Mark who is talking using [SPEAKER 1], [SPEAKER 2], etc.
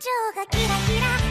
[SPEAKER 1] 情がキラキラ